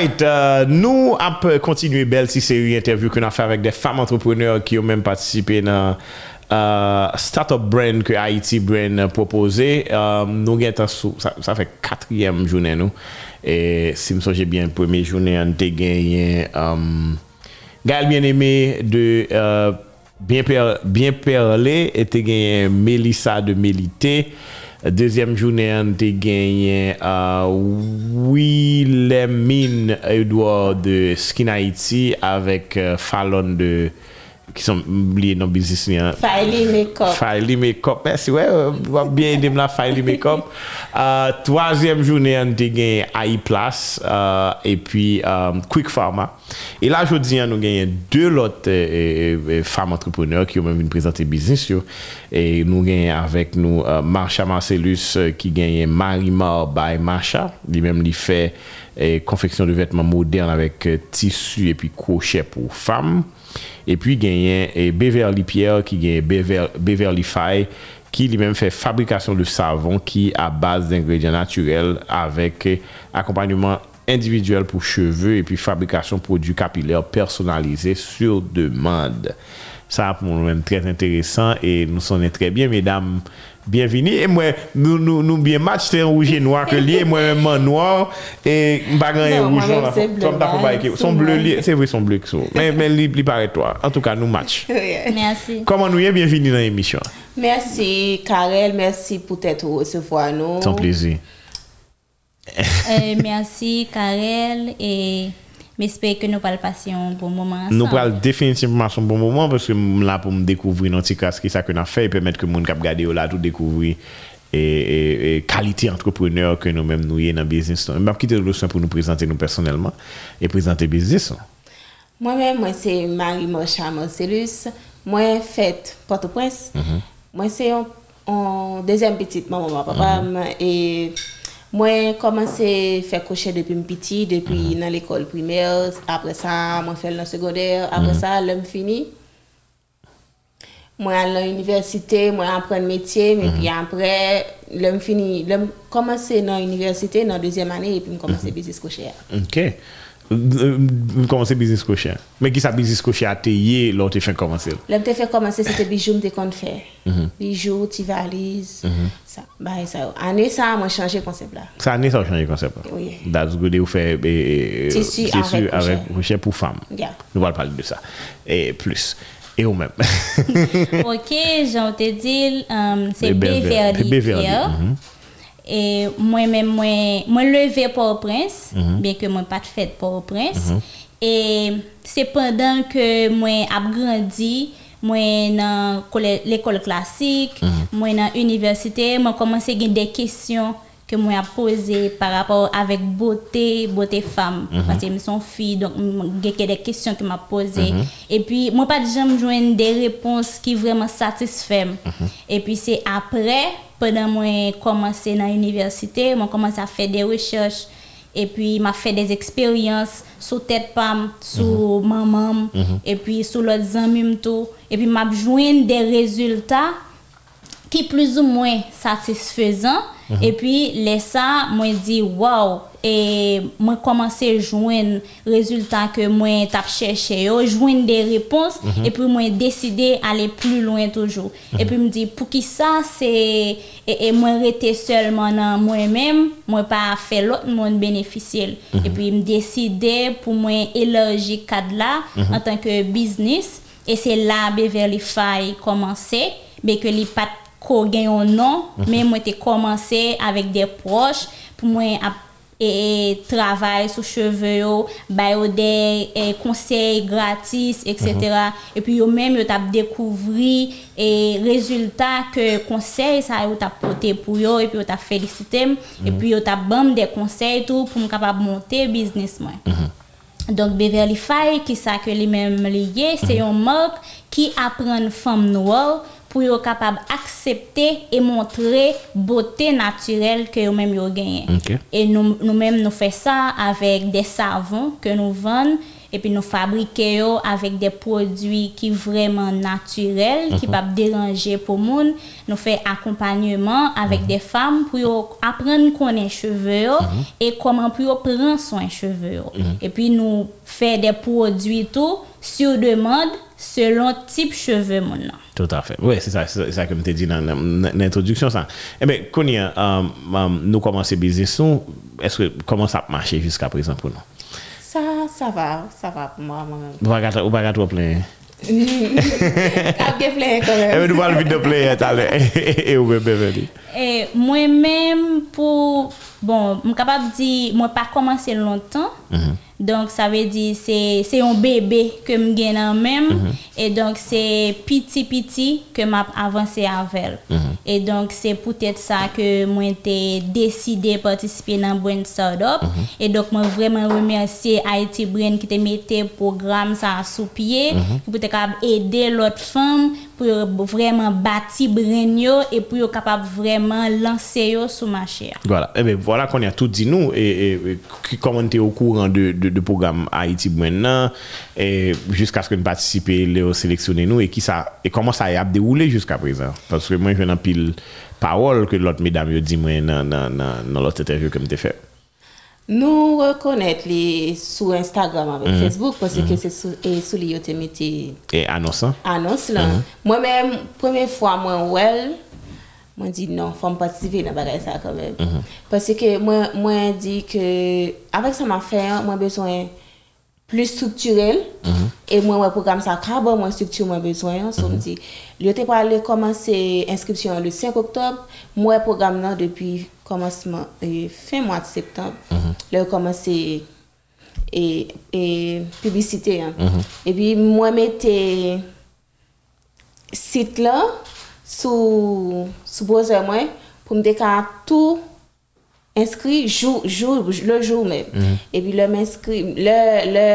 right, euh, nous avons continué belle série interview qu'on a fait avec des femmes entrepreneurs qui ont même participé dans euh, Startup Brand que Haiti Brand a proposé. Euh, nous avons sous, ça, ça, fait quatrième journée nous. Et si je me bien, première journée, on a gagné euh, Gaël Bien-Aimé de euh, Bien, Perlé et a gagné Mélissa de Mélité. Dezyem jounen te genyen uh, Wilhelmine Edouard de Skin Haiti avèk uh, Fallon de qui sont liés dans le business. Filey Makeup. Filey Makeup, merci. Ouais, euh, bien aidé la Filey Makeup. Euh, troisième journée, on a gagné AI Place euh, et puis euh, Quick Pharma. Et là, je dis, on a gagné deux autres euh, euh, femmes entrepreneurs qui ont même présenté business. Et nous gagnons avec nous Marcha Marcellus qui gagne Marimar by Marcha. Lui-même, il fait confection de vêtements modernes avec tissu et puis crochet pour femmes. Et puis, gagné et Beverly Pierre qui gagne Bever- Beverly Fay qui lui-même fait fabrication de savon qui à base d'ingrédients naturels avec euh, accompagnement individuel pour cheveux et puis fabrication de produits capillaires personnalisés sur demande. Ça, pour nous-mêmes, très intéressant et nous sommes très bien, mesdames. Bienvenue. Et moi, nous, nous, nous bien match, c'est un rouge et noir que lié, moi-même en noir et bagan Non, rouge. Son c'est bleu, c'est vrai, son bleu que. Mais, mais, il paraît toi. En tout cas, nous match. Merci. Comment nous est? Bienvenue dans l'émission? Merci Karel, merci pour t'être recevoir nous. Sans plaisir. Euh, merci, Karel. Et j'espère que nous allons passer un bon moment ensemble. Nous prenons définitivement son bon moment parce que là pour me découvrir notre cas ce qui ça qu'on a fait et permettre que k'ap gade yo là tout découvrir et, et, et qualité entrepreneur que nous même nous est dans le business. Je vais quitter le soin pour nous présenter nous personnellement et présenter le business. Moi-même, moi, c'est Marie Mocha Marcellus. Moi, fête Port-au-Prince. Moi, c'est un, un deuxième petite maman, papa. Et moi, commencé à faire crochet depuis petit, depuis dans l'école primaire. Après ça, moi, fait le secondaire. Après ça, l'homme fini. Moi, à l'université, moi, apprendre métier. Mais puis après, l'homme fini. L'homme commencé dans l'université, dans la deuxième année, et puis je commencé business crochet. OK. Komanse bizis kouche Men ki sa bizis kouche a te ye Lò te fè komanse? Lò te fè komanse se te bijou mte kon fè mhm. Bijou, ti valiz mhm. e Ane sa mwen chanje konsep la. Sa ane sa mwen chanje konsep la? That's good e ou fè e, e, Tissu avèk kouche pou fam Nou val pali de sa E plus. E ou mèm Ok, jan te dil Se beverdi Et mhm. Moi-même, moi, moi levé pour au prince, Mhm. bien que moi pas de fête pour au prince. Et c'est pendant que moi a grandi, moi dans l'école classique, Mhm. moi dans l'université, moi commencé à avoir des questions que moi a posées par rapport avec beauté, beauté femme. Mhm. Parce que je suis fille, donc j'ai des questions que m'a posées. Mhm. Et puis, moi, pas de jamais joindre des réponses qui vraiment satisfait. Mhm. Et puis, c'est après, pendant moi commencé dans l'université, moi commencé à faire des recherches. Et puis, m'a fait des expériences sous tête pam, sous Mhm. maman, et puis sous l'autre amis. Et puis, m'a joindre des résultats qui plus ou satisfaisant et puis les ça moi dit wow. Et moi commencer à joindre résultat que moi t'a cherché. Yo joindre des réponses. Et puis moi décider aller plus loin toujours. Et puis me dit pour qui ça c'est et, et moi rester seulement dans moi-même moi pas faire l'autre monde bénéficier. Et puis me décider pour moi élargir cadre là en tant que business. Et c'est là Beverly Fay commencé mais que les pas ko gen yon nan, mm -hmm. men mwen te komanse avèk de proche pou mwen ap e, e travay sou cheve yo, bayo de e, konsey gratis, etc. Mm -hmm. E pi yo menm yo tap dekouvri e rezultat ke konsey sa yo tap pote pou yo, e pi yo tap felisitem, mm -hmm. e mhm. pi yo tap bam de konsey tou pou m kapap monte biznis mwen. Mhm. Donk Beverly Faye ki sa ke li menm liye, se mhm. yon mok ki apren fam nouor, pour être capable d'accepter et montrer beauté naturelle que gagné. Ok. Et nous nous nous fait ça avec des savons que nous vendons et puis nous fabriquer yo avec des produits qui vraiment naturels qui pas déranger pour monde nous fait accompagnement avec des femmes pour apprendre connaître cheveux yo et comment pour prendre soin cheveux yo. et puis nous fait des produits tout sur demande selon type cheveux mon nan. Tout à fait. Oui, c'est ça, c'est ça que je t'ai dit dans, dans- dans l'introduction. Ça. Eh bien, Konya, euh, euh, nous commençons business, nous, est-ce que comment ça a marché jusqu'à présent pour nous? Ça, ça va, ça va pour moi, moi-même. Vous ne pouvez pas trop plein quand Eh même. bien, nous parlons vite de plaindre tout à l'heure. Et vous même Beverly. Et moi-même, pour. Bon, je suis capable de dire, moi, pas commencé longtemps. Donc, ça veut dire, c'est c'est un bébé que je gagne en même. Et donc, c'est petit, petit que je avancé avec. Et donc, c'est peut-être ça que moi, j'ai décidé de participer dans Brain Startup. Et donc, moi, vraiment remercier Haiti Brain qui te mettait programme ça sous pied. Qui peut aider l'autre femme pou yo vreman bati bren yo et pou yo kapab vreman lanse yo sou marché. Voilà, et eh bien voilà qu'on a tout dit nous et, et, et comment t'es au courant de, de, de programme Haïti maintenant et jusqu'à ce que nous participer, les sélectionner nous et qui ça et comment ça a déroulé jusqu'à présent parce que moi je n'en pile parole que l'autre mesdames yo dit moi dans dans dans l'autre interview que me fait. Nous reconnaître les sur Instagram avec Facebook parce que c'est sous et sous les Et annonçant. annonce là. Moi-même première fois moi well moi dit non, faut me participer dans bagay ça quand même. Parce que moi moi dit que avec ça m'a fait moi besoin plus structurel. Et moi ouais programme ça carbone moi structure moi besoin so me dit. Le t'ai parlé commencer inscription le 5 octobre. Moi programme là depuis komanseman, e, euh, fin mwa de septembre, mm -hmm. lè ou komanse e, e publicite yon. Mm -hmm. E pi mwen mette sit la sou, sou browser mwen pou mde ka tou inskri jou, jou, le jou men. Mm -hmm. E pi lè m'inskri, lè, lè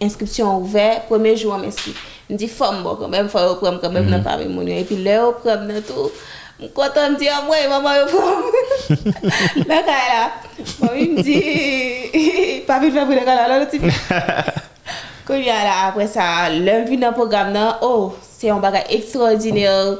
inskripsyon ouve, pwemè jou an m'inskri. Mdi fòm mhm. bo, kèmèm fòm kèmèm kèmèm nan pari moun yo. E pi lè ou prèm nan tou, Mkoto mdi ya mwen, maman yo prom. Nan kaya la, mami mdi, papi fè pou dekala, nan louti fè. Kon yon la apre sa, lèm vi nan program nan, oh, se yon bagay ekstraordinèr.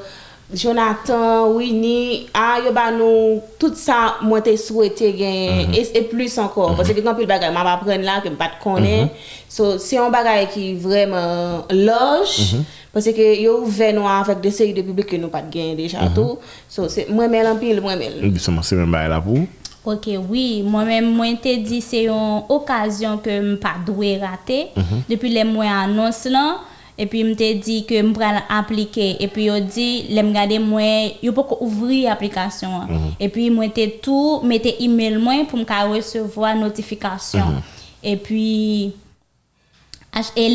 Jonathan, Winnie, a yo ba nou, tout sa mwen te souwete gen, mm -hmm. e plus ankon. Mhm. Pwese gen konpil bagay, mwen apren la, ke mwen pat konen. Mm -hmm. So, se yon bagay ki vremen loj, mm -hmm. Parce que yo ouvert nous avec des séries de publics que nous pas de gain déjà tout. So, c'est moi mêle en pile, moi. Justement, c'est même là pour. Ok, oui, moi-même, moi, te dit c'est une occasion que je pas doué rater. Depuis les mois annonce là, et puis me te dit que je vais appliquer. Et puis, il dit, les regarder moi, il faut ouvrir l'application. Et puis, moi, te tout, mettez email moi pour me recevoir notification. Et puis, et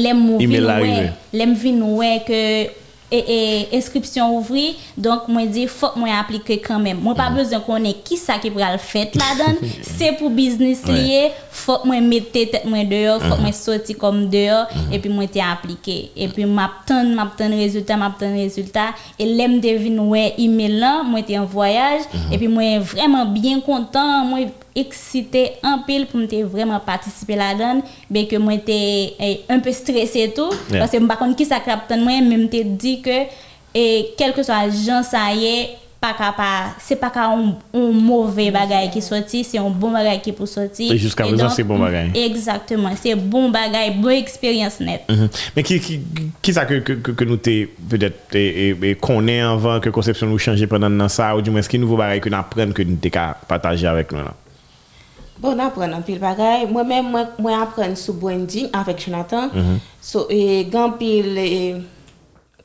ouais, les vin ouais que et, inscription ouvri donc moi dit faut moi appliquer quand même. Moi pas besoin qu'on ait qui ça qui pourra le faire là-dedans. C'est pour business lié faut que moi mettre tête moi dehors faut que moi sortir comme dehors et puis moi t'ai appliqué et puis m'attend m'attend résultat m'attend résultat et l'aime devine ouais email là moi t'ai en voyage et puis moi vraiment bien content moi excité en pile pour me vraiment participer là-dedans bien que moi t'ai eh, un peu stressé et tout. Yeah. parce que par contre qui ça capte moi même te dit que et quel que soit gens ça y est pa ka pa, se pa ka un mouve bagay ki soti, se un bon bagay ki pou soti. E jiska prezant se bon bagay. Exactement, se bon bagay, bon eksperyans net. Men ki sa ke nou te, pedet, konen anvan, ke konsepsyon nou chanje pendant nan sa, ou di mwen se ki nouvo bagay ke nou apren ke nou te ka pataje avèk nou nan? Bon apren an pil bagay, mwen men mwen apren sou branding avèk Jonathan, so e gan pil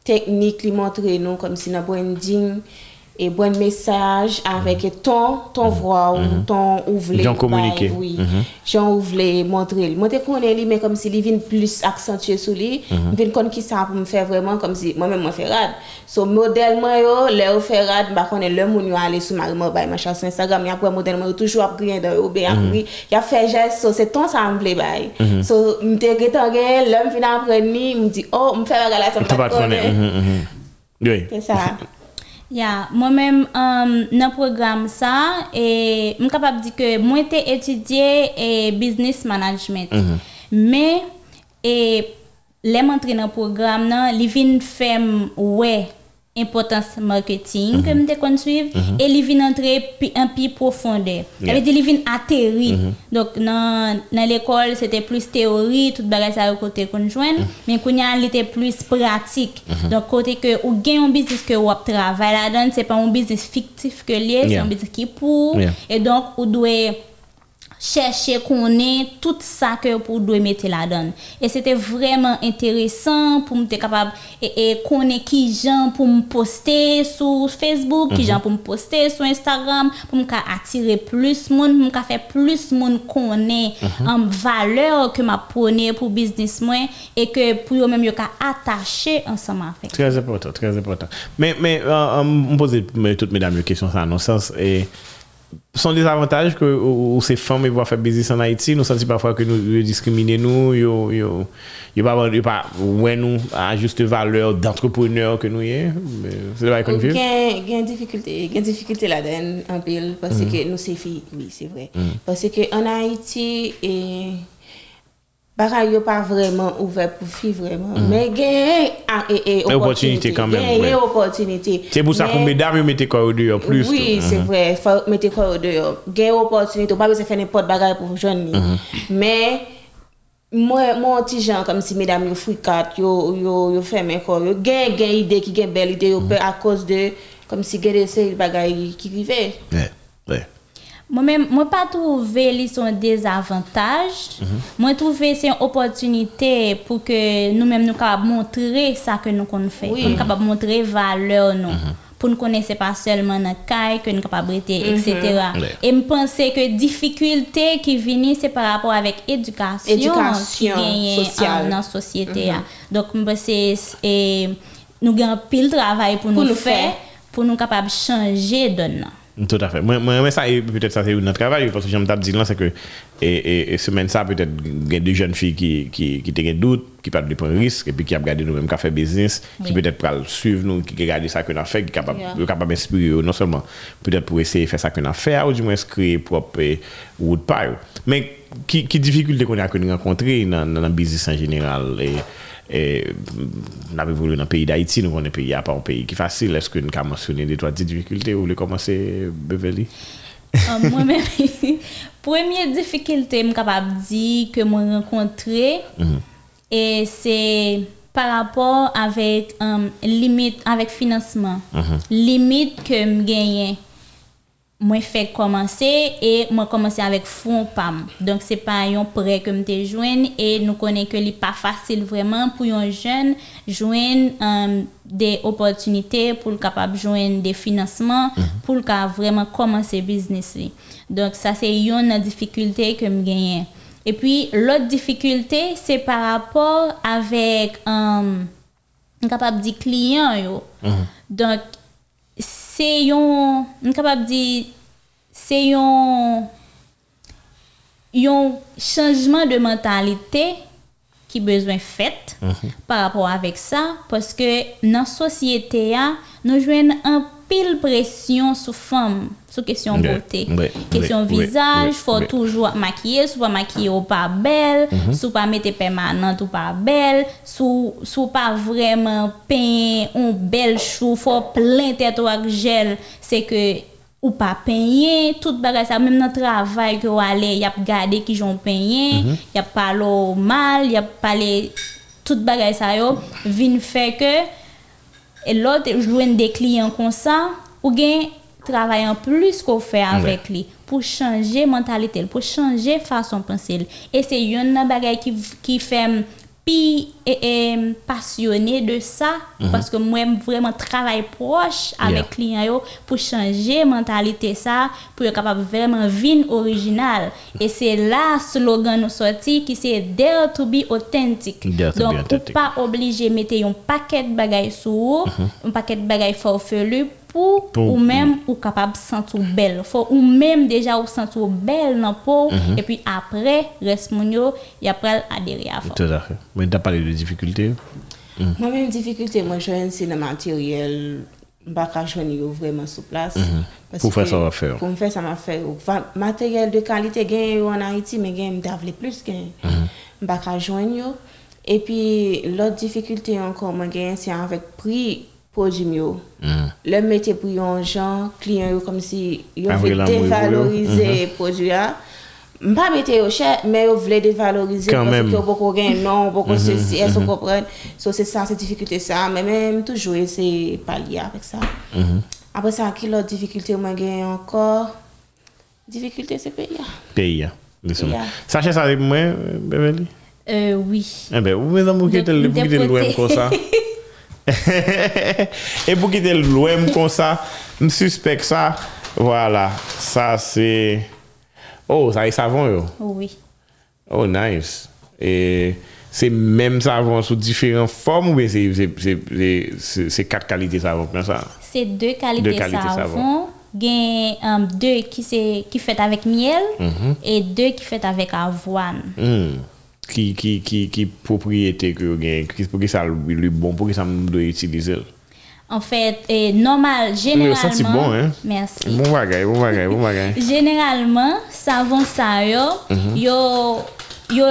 teknik li montre nou kom si nan branding, et bon message avec mm-hmm. ton ton mm-hmm. voix ou mm-hmm. ton ouvlé j'en communiquer oui. J'en ouvlé montrer moi te connais lui mais comme si il vient plus accentué sur lui vient comme qui ça pour me faire vraiment comme si moi même moi faire rad so modèle moi yo le faire rad bah connais le monde aller sur ma bah ma chaîne Instagram. Y a modèle moi toujours après rien dans bien oui. Y a fait geste so c'est ton ça me plaît bah so me te retangue l'homme vient après ni me dit oh me faire rad ça me connais oui. C'est ça. Ya, mwen men um, nan program sa, e, m kapap di ke mwen te etudye e, business management. Mm -hmm. Me, e, lem antre nan program nan, li vin fem wey. Importance marketing ke mte kon suiv, e li vin antre pi, an pi profonde. Yeah. Ave di li vin ateri. Donc nan, nan l'école, c'était plus théorie, tout bagay sa yo kote kon jwen, men kounya li te plus pratik. Donc kote ke ou gen yon business ke wap travay la dan, se pa yon business ke liye, se Yeah. yon business ki pou, Yeah. et donc ou dwe chercher konen tout ça que pour doit mettre la donne et c'était vraiment intéressant pour me capable et, et connaître qui gens pour me poster sur Facebook qui gens pour me poster sur Instagram pour me attirer plus monde pour me faire plus monde connaît en valeur que m'a prôné pour business moi et que pour même yo attacher ensemble avec Très important, très important. Mais, mais euh, euh, on pose toutes mesdames une question ça, le sens, et, sont des avantages que ou, ou ces femmes vont faire business en Haïti, nous sentons parfois que nous discriminons, nous, yo, yo, yo pas, yo pas, ouais, nous, à juste valeur d'entrepreneur que nous y est, c'est pas qu'on vit. Gen, gen difficulté, gen difficulté la den en pile parce que nous c'est filles, oui, c'est vrai. Parce que en Haïti et bagay yo pas vraiment ouvert pour filles vraiment, mais gen ah, et, et, Opportunité quand même, Gen, ouais. gen opportunité. C'est pour ça que Mais- mesdames, vous mettez quoi au dehors plus. Oui, au dehors. Gen opportunité, ou pas besoin de faire n'importe bagay pour jeune ni. Mais moi mon petit gens comme si mesdames yo frikat, yo yo yo yo gen gen idée qui gen belle idée yo peur à cause de comme si gen bagay ouais. Mwen mwen pa trouve li son dezavantaj, mm -hmm. mwen trouve se yon opotunite pou ke nou menm nou kapab montre sa ke nou kon fè, oui. pou nou kapab montre valeur nou, mm -hmm. pou nou konese pa selman nan kay, ke nou kapab rete, mm -hmm. etc. E mpense ke difikulte ki vini se par rapport avèk edukasyon ki genye an, nan sosyete ya. Mhm. Dok mpense e, nou gen pil travay pou, pou nou fè, pou nou kapab chanje don nan. Tout à fait. Moi, moi, ça, peut-être ça, c'est notre travail, parce que j'aime t'as dit là, c'est que, et, et, et semaine ça, peut-être, il y a des jeunes filles qui, qui, qui ont des doutes, qui parlent de prendre risque, et puis qui ont regardé nous-mêmes, qui fait business, qui Oui. peut-être peuvent suivre nous, qui regardent ça qu'on a fait, qui sont capables, Yeah. qui capable d'inspirer, non seulement, peut-être pour essayer de faire ça qu'on a fait, ou du moins créer propre eh, route par eux. Mais, qui, qui difficulté qu'on a qu'on a rencontré dans, dans le business en général, et, et, on a évolué dans le pays d'Haïti, nous, on est un pays, part un pays qui est facile, est-ce que nous avons mentionné des trois difficultés, vous voulez commencer, Beverly? Euh, Moi-même, première difficulté, je suis capable de dire que moi rencontré, et c'est par rapport avec euh, limite, avec financement. Limite que je gagne. Moi fait commencer et moi commencer avec fonds PAM. Donc c'est pas un prêt que me te joindre et nous connaissons que c'est pas facile vraiment pour un jeune joindre euh, des opportunités pour le capable joindre des financements pour le vraiment commencer business li. Donc ça c'est une difficulté que me gagne. Et puis l'autre difficulté c'est par rapport avec euh, capable de client yo. Donc c'est yon on capable dire c'est yon yon changement de mentalité qui besoin fait par rapport avec ça parce que dans la société a, nous jouons un pile pression sur femme sur question beauté. Question ouais, visage ouais, faut toujours maquiller soit pas maquiller ou pas belle soit pas mettre permanente ou pas belle soit soit pas vraiment peint un bel chou faut plein tête ou avec gel c'est que ou pas peigner tout bagay ça même dans le travail que aller y a garder qui j'ont peigné y a parlé mal y a parlé tout bagay ça yo vinn fait que et l'autre joindre des clients comme ça ou gain travail en plus qu'on fait avec lui pour changer mentalité pour changer façon de penser. Et c'est une bagay qui qui fait puis et, et, passionné de ça parce que moi vraiment travail proche avec Yeah. client yo pour changer mentalité ça pour être capable vraiment vivre original. Et c'est là slogan nous sorti qui c'est dare to be authentic Dare donc ou pas obligé mettre un paquet de bagaille sur vous, un paquet de bagaille farfelu pour, Pour- ou même ou capable de sentir belle faut ou même déjà ou sentir belle dans peau et puis après reste moun yo y après adhérer à fond Tout à fait. Mais tu as parlé de difficultés. Moi-même, difficulté, moi, je c'est le matériel, je ne peux pas joindre yo vraiment sur place. Parce Pour faire que ça, va faire. Pour me faire ça, m'a fait. Va- Matériel de qualité, gain yo en Haïti, mais gain, m'davle plus gain. Je ne peux pas joindre yo. Et puis, l'autre difficulté encore, moi, gagne, c'est avec prix produit mieux. Le métier pour un gens, clients, yo comme si vraiment, oui, dévaloriser le produit. là. Pas mettre au cher, mais ils veulent dévaloriser Quand parce que beaucoup gain non, beaucoup ceci, est-ce qu'on comprend? So, c'est ça, c'est difficulté ça. Mais même toujours essayer de pallier avec ça. Après ça, qui l'autre difficulté, moi, gagne encore? Difficulté, c'est payer. Hein. Yeah. Sachez ça avec moi, euh, Beverly? Euh, oui. Eh ben, vous le de loin côté. comme ça. e pou ki te lwem kon sa, m suspek sa, wala, sa se, oh, sa e savon yo? Oui. Oh, nice. E se menm savon sou diferent form ou be se kat kalite savon pwen sa? Se de kalite savon, gen um, de ki, ki fet avèk miel, mm -hmm. e de ki fet avèk avwan. Hmm. ki, ki, ki, ki propriété que gagne pour que ça le bon? Pour que ça nous doit utiliser? En fait eh, normal généralement oui, bon hein. Merci. Bon bagay bon bagay bon bagay généralement savon ça yo mm -hmm. yo yo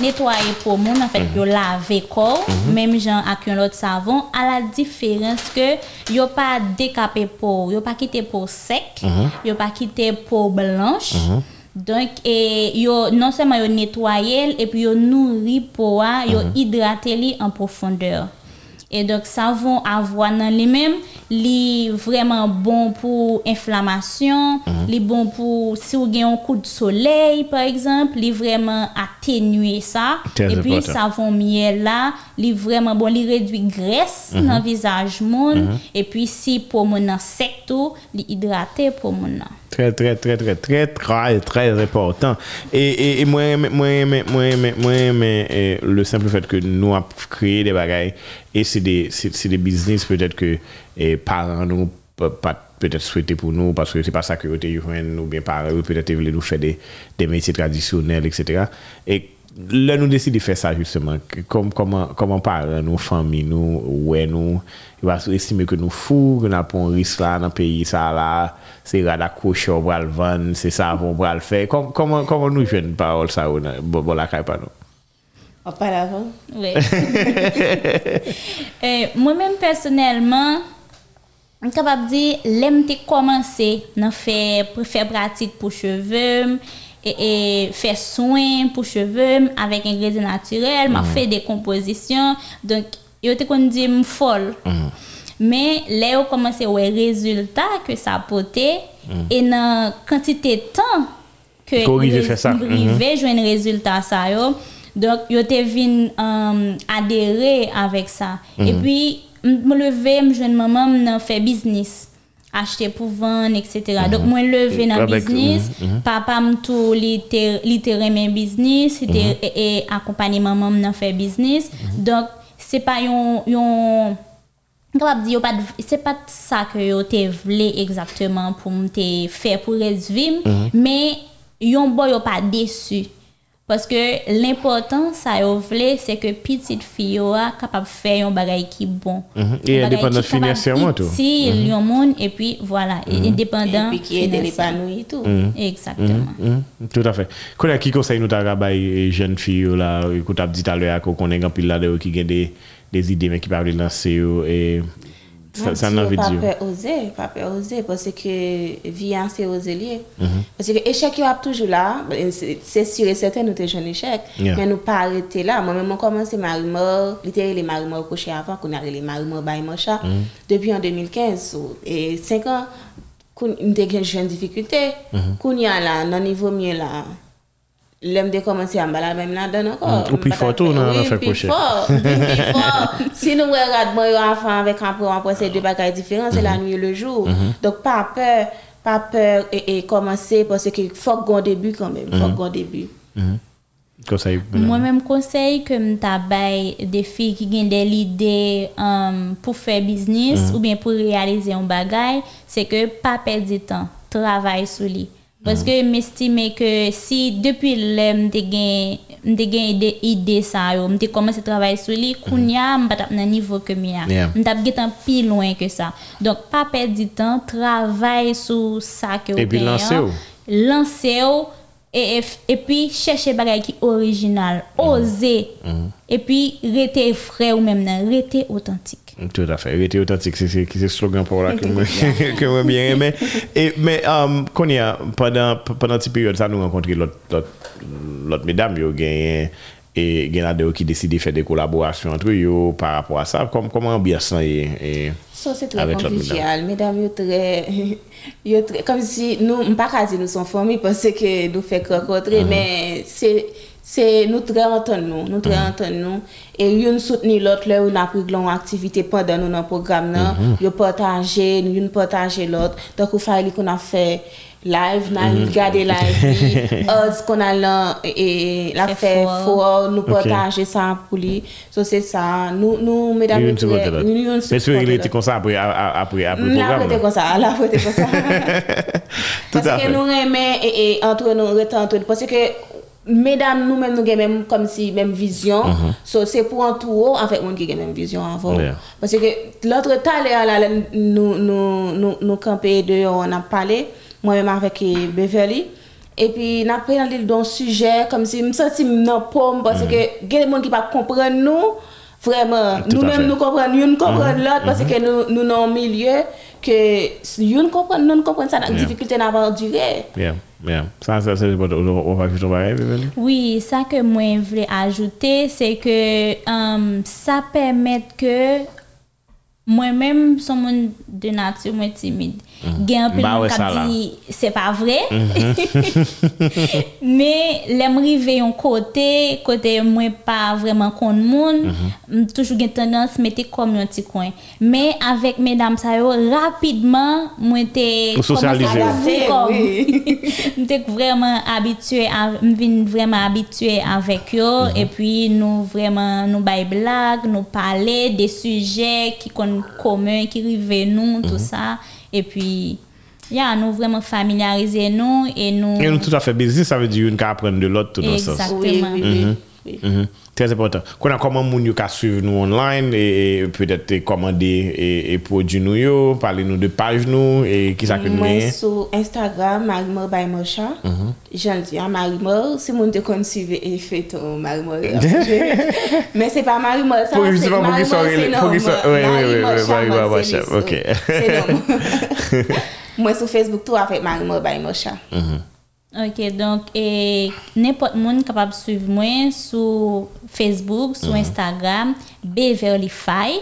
nettoyer pour mon en fait mm -hmm. yo laver corps mm -hmm. même gens avec un autre savon à la différence que yo pas décapé pour yo pas quitter pour sec mhm. yo pas quitter pour blanche mhm. Donc et yo non seulement yo nettoyé et puis yo nourri yo Mhm. hydraté li en profondeur et donc savon avoine dans lui-même li vraiment bon pour inflammation, Mhm. li bon pour si vous avez un coup de soleil par exemple, li vraiment atténuer ça et puis savon miel là, li vraiment bon, li réduit graisse Mhm. dans visage moun et puis si pour mon sec tout, li hydrater pour mon. Très, très, très, très, très, très, très important. Et, et, et moi, moi, moi, moi, moi, mais, le simple fait que nous avons créé des bagailles et c'est des, c'est, des business peut-être que les parents nous pas peut-être souhaité pour nous parce que c'est pas ça que vous avez ou bien parents peut-être voulaient nous faire des, des métiers traditionnels, etc. Et là nous décidons de faire ça justement comme comment comment parents nos familles nous ouais nous il va estimer que nous fous que nous avons un risque là dans le pays ça là c'est rada cochon va le vendre c'est ça on va le faire comment comment comment nous jeunes parole ça bon la caille pas nous auparavant oui. Eh, moi même personnellement An kapap di, lem te komanse nan fe, pou fe pratik pou chevem, e, e fè soin pou cheve avèk ingredi naturel, m'a mm -hmm. fè dekomposisyon. Donk, yo te kon di m fol. Mm -hmm. Me, le yo komanse wè rezultat ke sa pote, mm -hmm. e nan kantite tan ke mrive jwen rezultat sa yo, donk yo te vin euh, um, adere avèk sa. E pi, m leve m jwen maman m nan fè biznis. acheter pour vendre, etc. Mm -hmm. Donc, mhm. moi, levé mhm. dans le euh, business, mm -hmm. papa me tout, littéralement mon business, mm -hmm. et, et accompagner maman dans faire business. Mhm. Donc, c'est pas yon, yon c'est pas ça que yo te voulais exactement pour me faire pour résumer, mais yon boy yo pas déçu. Parce que l'important ça yo vle c'est que petite fille a capable faire un bagay qui bon. Mhm. Et indépendant financièrement, tout. utile yon monde et puis voilà et indépendant Et puis qui aide et tout. exactement. Mhm, Tout à fait. Qu'on a qui conseille nous travailler jeunes filles yo là, écoute a dit tout à l'heure qu'on est en pile là de qui ont des idées mais qui peuvent lancer yo, et ça ça n'a pas peur oser, pas peur oser parce que vie c'est oser lié. Mhm. Parce que échec il y a toujours là, c'est sûr et certain nous t'es jeune échec, Yeah. mais nous pas arrêter là. Moi même on commencé Marimor, littéralement les Marimor couché avant qu'on a les Marimor by Mocha Mhm. depuis en 2015 so, et 5 ans nous t'es jeune difficulté, Mhm. qu'on y a là dans niveau mieux là. Lèm de komanse an bala mèm nan don anko. Ou pi fotou nan an fèk pochè. Ou pi fotou. Si nou wè radman yo an fan vek an pou an posè de bagay diferans, se la nou yo le jou. Dok pa pèr, pa pèr e komanse posè ki fòk gon debu kanmèm, fòk gon debu. Mwen mèm konsey ke m tabay de fi ki gen de lide um, pou fè biznis ou bien pou realize an bagay, se ke pa pèr di tan, travay sou li. Parce que m'estime que si depuis m'te gen m'te gen des idées ça yo, m'te commencé à travailler sur lui, kounya m'pa tap nan niveau que m'ya. Yeah. M'tap getan plus loin que ça. Donc pas perdre du temps, travailler sur ça que Et puis gagne, lancer ou. lancer ou, et, et, et puis chercher bagay qui original, oser. Et puis rester vrai ou même nan, rester authentique. Tout à fait. Rester authentique, c'est le slogan pour là que moi, que moi bien aimé. Et, mais, um, qu'on y a, pendant, pendant cette période, ça nous rencontré l'autre, l'autre, l'autre mesdames, yo, gagné, et qui décide de faire des collaborations entre eux par rapport à ça. Comme, comment ambiance est- Ça, c'est très Avec l'autre convivial. Mesdames, yo très, yo très, comme si nous, pas qu'à dire nous sommes famille parce que nous fait rencontrer, mais c'est, Se nou tre anton nou, nou tre mm. anton nou, e yon souteni lot le ou na prik lon aktivite pandan nou nan program nan, mm -hmm. yo potaje, yon potaje lot, tak ou fay li kon a fe live, nan mm -hmm. gade live li, odds kon a lan, e, e la fe for, nou potaje okay. sa pou li, so se sa, nou, nou, medan nou tre, yon souteni lot. Mè sou yon te konsa apre, apre, apre program nan? La pote konsa, la pote konsa. Tout apre. Paske nou reme, e, e, antre nou, rete antre, paske ou, mesdames nous-mêmes nous avons même comme si même vision. Mm -hmm. so, c'est pour un tour avec monde qui a même vision avant yeah. parce que l'autre temps là nous nous nous nous camper de on a parlé moi-même avec euh, Beverly. Et puis n'a parlé d'un sujet comme si me senti dans pomme parce mm -hmm. que il y a des gens qui pas comprendre nous. Vraiment nous-mêmes nous comprenons nous mhm. comprenons l'autre parce mhm. que nous nous dans un milieu que nous comprenons nous comprenons ça la difficulté n'a pas duré. Yeah. Ça, c'est? Oui, ça que moi voulais ajouter, c'est que euh, ça permet que Mwen menm son moun de natyur mwen timid. Mm. Gen apil mwen kap di se pa vre. Mm -hmm. Me lem rive yon kote, kote mwen pa vreman kon moun, mm -hmm. toujou gen tenans mwen te kom yon ti kwen. Me avek medam sa yo, rapidman mwen te sosyalize. Mwen te vreman abitue, mwen vin vreman abitue avek yo, -hmm. e pi nou vreman nou bay blag, nou pale de suje ki kon sont communs qui rivaient nous tout ça et puis yeah, nous vraiment familiariser nous et nous Et nous, tout à fait business, ça veut dire une qui apprend de l'autre tout dans le sens. Exact. Oui, oui, Oui. Mm -hmm. Très important. Kona koman moun yo ka suiv nou online et, et peut-être komande et, et produit nou yo, pale nou de page nou et ki sa ke nou gen? Mwen sou Instagram, Marimor by Mocha. Mm -hmm. Jan di a Marimor, se moun te kon suive e feton Marimor. Men se pa Marimor, sa se Marimor se nom. Marimor Mocha, ok. Se nom. Mwen sou Facebook tou a fet Marimor by Mocha. Mm -hmm. OK, donc et n'importe monde capable de suivre moi sur Facebook, sur Instagram, Beverlyfy.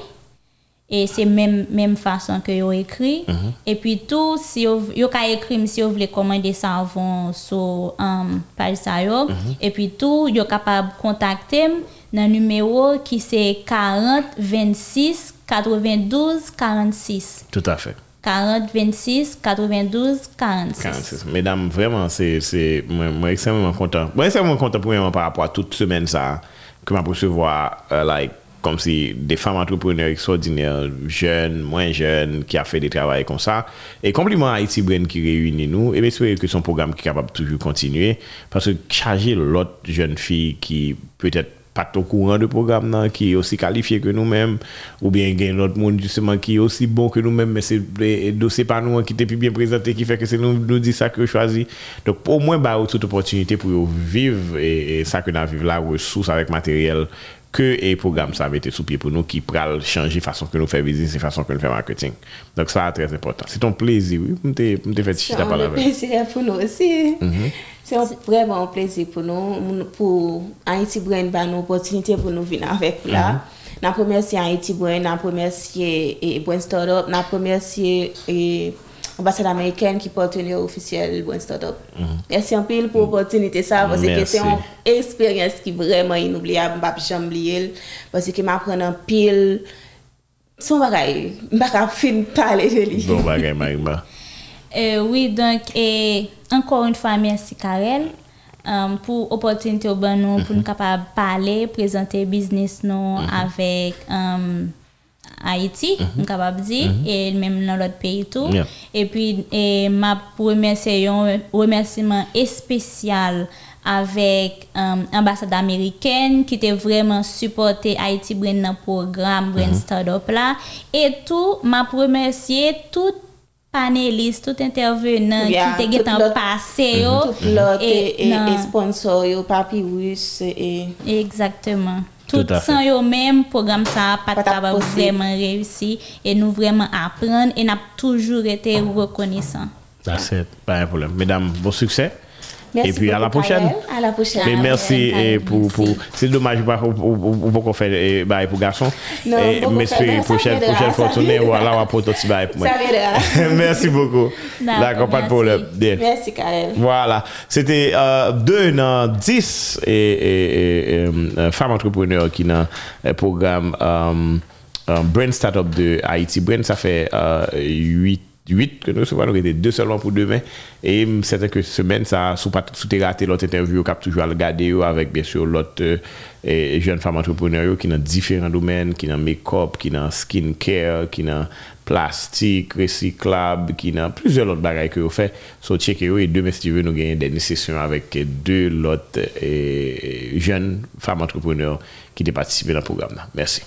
Et c'est même même façon que yo écrit. Et puis tout si yo ka écrit si yo voulez commander ça avant sur um, page ça yo. Et puis tout yo capable contacter dans numéro qui c'est 40 26 92 46. Tout à fait. 40 26 92 46. 46. Mesdames, vraiment, c'est, c'est, moi, extrêmement content. Moi, extrêmement content, premièrement, par rapport à toute semaine, ça, que m'a recevoir, euh, like, comme si des femmes entrepreneurs extraordinaires, jeunes, moins jeunes, qui a fait des travails comme ça. Et compliment à Haïti qui réunit nous. Et j'espère que son programme qui est capable de toujours continuer. Parce que charger l'autre jeune fille qui peut-être pas au courant de programme nan, qui est aussi qualifié que nous-mêmes, ou bien il y a d'autres monde justement qui est aussi bon que nous-mêmes, mais c'est dossier par nous qui était plus bien présenté, qui fait que c'est nous nous dit ça que choisi. Donc au moins bah toute opportunité pour vivre et, et ça que nous vivons là, ressources avec matériel que et programme ça avait été sous pied pour nous qui pral changer façon que nous fait business et façon que nous fait marketing. Donc ça très important. C'est ton plaisir oui, me fait si ta parole. plaisir pour nous aussi. Mm -hmm. C'est vraiment un plaisir pour nous pour Haïti Brain ba nous opportunité pour nous venir avec là. Mm -hmm. N'a remercié Haïti Brain, n'a remercié et Brain Startup, n'a remercié et l'ambassade américaine qui partenaire officiel Brain Startup. Merci un pile pour l'opportunité ça, parce que c'est une expérience qui est vraiment inoubliable, je ne vais jamais oublier, parce que m'apprends un pile, son bagay, je ne vais pas finir de parler de lui. Bon bagay, Marima. Euh, oui, donc, et encore une fois, merci Karel euh, pour l'opportunité au ban nous, pour nous capables de parler, présenter business nous avec euh, Haïti, nous capable de dire, et même dans l'autre pays tout. Yeah. Et puis, et ma remercier un remerciement spécial avec euh, l'ambassade américaine qui était vraiment supporté Haïti Brain dans le programme Brain Startup là. Et tout, m'a remercier tout panélistes, tout intervenant Yeah, qui gen l'autre- passé yo. Tout lot Et et, et, et sponsor yo, Papyrus et... Exactement. Tout sans yo même, programme ça pas capable vraiment réussi et nous vraiment apprendre et n'a toujours été reconnaissant. That's it. Pas un problème. Mesdames, bon succès. Merci et puis à la prochaine. À la prochaine. Mais merci et pour, pour c'est dommage pas pour qu'on fait bail pour garçon. mais c'est prochaine prochaine fois tourner voilà on va pour tout bail pour moi. Merci beaucoup. D'accord pas de problème. Merci Karel. Voilà, c'était euh, deux dans 10 et, et, et euh, femmes entrepreneurs qui dans le programme euh, euh Brain Startup de Haïti. Brain ça fait euh, 8 8 que nous recevons, nous était deux seulement pour demain. Et c'est que semaine, ça, sous, sous raté l'autre interview, cap toujours à le garder avec bien sûr l'autre euh, jeune femme entrepreneur qui dans différents domaines, qui dans make-up, qui dans skincare, qui dans plastique, recyclable, qui dans plusieurs autres bagages que vous faites. So, checker et demain, si tu veux, nous gagnons des sessions avec deux autres euh, jeunes femmes entrepreneurs qui ont participé dans le programme. Là. Merci.